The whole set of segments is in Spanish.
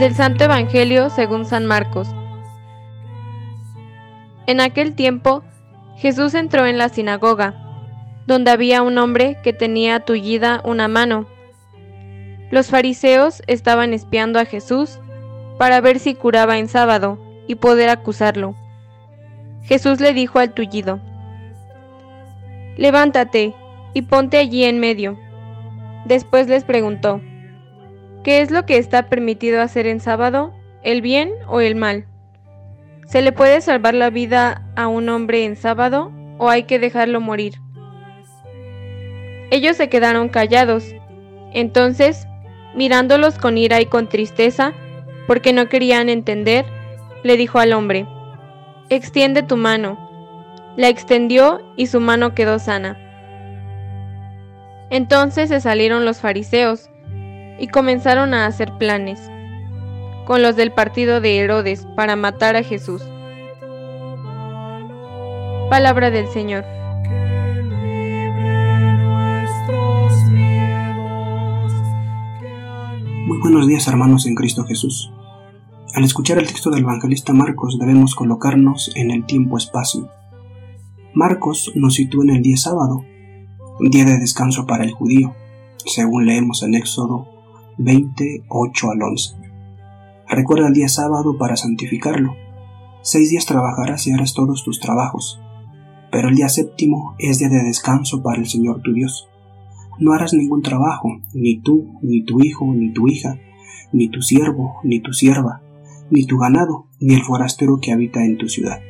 Del Santo Evangelio según San Marcos. En aquel tiempo, Jesús entró en la sinagoga, donde había un hombre que tenía tullida una mano. Los fariseos estaban espiando a Jesús para ver si curaba en sábado y poder acusarlo. Jesús le dijo al tullido, Levántate y ponte allí en medio. Después les preguntó, ¿Qué es lo que está permitido hacer en sábado? ¿El bien o el mal? ¿Se le puede salvar la vida a un hombre en sábado o hay que dejarlo morir? Ellos se quedaron callados. Entonces, mirándolos con ira y con tristeza, porque no querían entender, le dijo al hombre, Extiende tu mano. La extendió y su mano quedó sana. Entonces se salieron los fariseos, y comenzaron a hacer planes con los del partido de Herodes para matar a Jesús. Palabra del Señor. Muy buenos días hermanos en Cristo Jesús. Al escuchar el texto del evangelista Marcos debemos colocarnos en el tiempo-espacio. Marcos nos sitúa en el día sábado, día de descanso para el judío, según leemos en Éxodo 28 al 11. Recuerda el día sábado para santificarlo. Seis días trabajarás y harás todos tus trabajos, pero el día séptimo es día de descanso para el Señor tu Dios. No harás ningún trabajo, ni tú, ni tu hijo, ni tu hija, ni tu siervo, ni tu sierva, ni tu ganado, ni el forastero que habita en tu ciudad.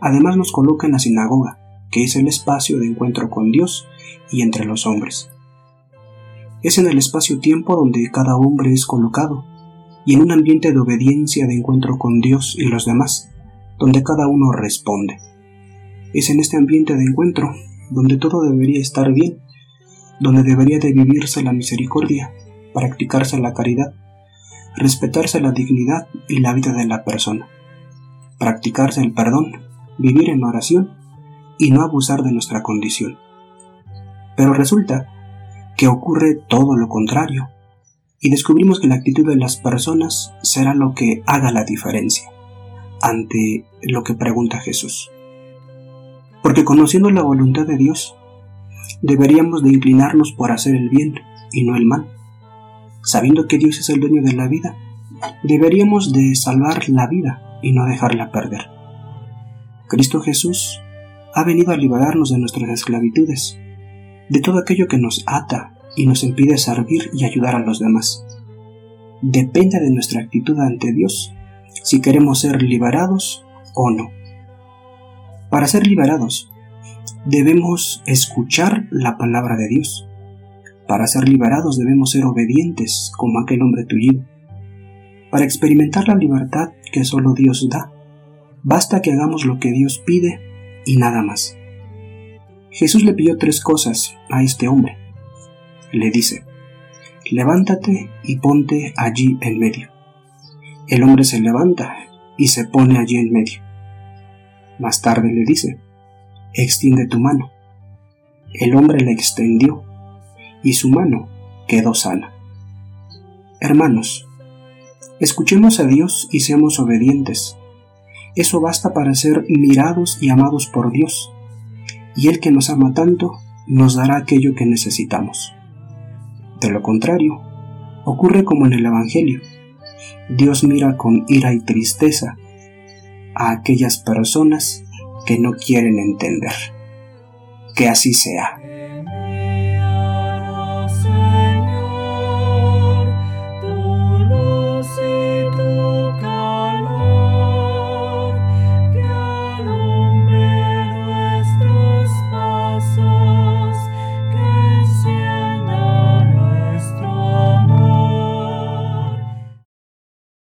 Además nos coloca en la sinagoga, que es el espacio de encuentro con Dios y entre los hombres. Es en el espacio-tiempo donde cada hombre es colocado, y en un ambiente de obediencia de encuentro con Dios y los demás, donde cada uno responde. Es en este ambiente de encuentro donde todo debería estar bien, donde debería de vivirse la misericordia, practicarse la caridad, respetarse la dignidad y la vida de la persona, practicarse el perdón, vivir en oración y no abusar de nuestra condición. Pero resulta que ocurre todo lo contrario, y descubrimos que la actitud de las personas será lo que haga la diferencia ante lo que pregunta Jesús. Porque conociendo la voluntad de Dios, deberíamos de inclinarnos por hacer el bien y no el mal. Sabiendo que Dios es el dueño de la vida, deberíamos de salvar la vida y no dejarla perder. Cristo Jesús ha venido a liberarnos de nuestras esclavitudes de todo aquello que nos ata y nos impide servir y ayudar a los demás. Depende de nuestra actitud ante Dios si queremos ser liberados o no. Para ser liberados, debemos escuchar la palabra de Dios. Para ser liberados debemos ser obedientes como aquel hombre tullido. Para experimentar la libertad que solo Dios da, basta que hagamos lo que Dios pide y nada más. Jesús le pidió tres cosas a este hombre. Le dice, levántate y ponte allí en medio. El hombre se levanta y se pone allí en medio. Más tarde le dice, extiende tu mano. El hombre le extendió y su mano quedó sana. Hermanos, escuchemos a Dios y seamos obedientes. Eso basta para ser mirados y amados por Dios y el que nos ama tanto nos dará aquello que necesitamos. De lo contrario, ocurre como en el Evangelio. Dios mira con ira y tristeza a aquellas personas que no quieren entender. Que así sea.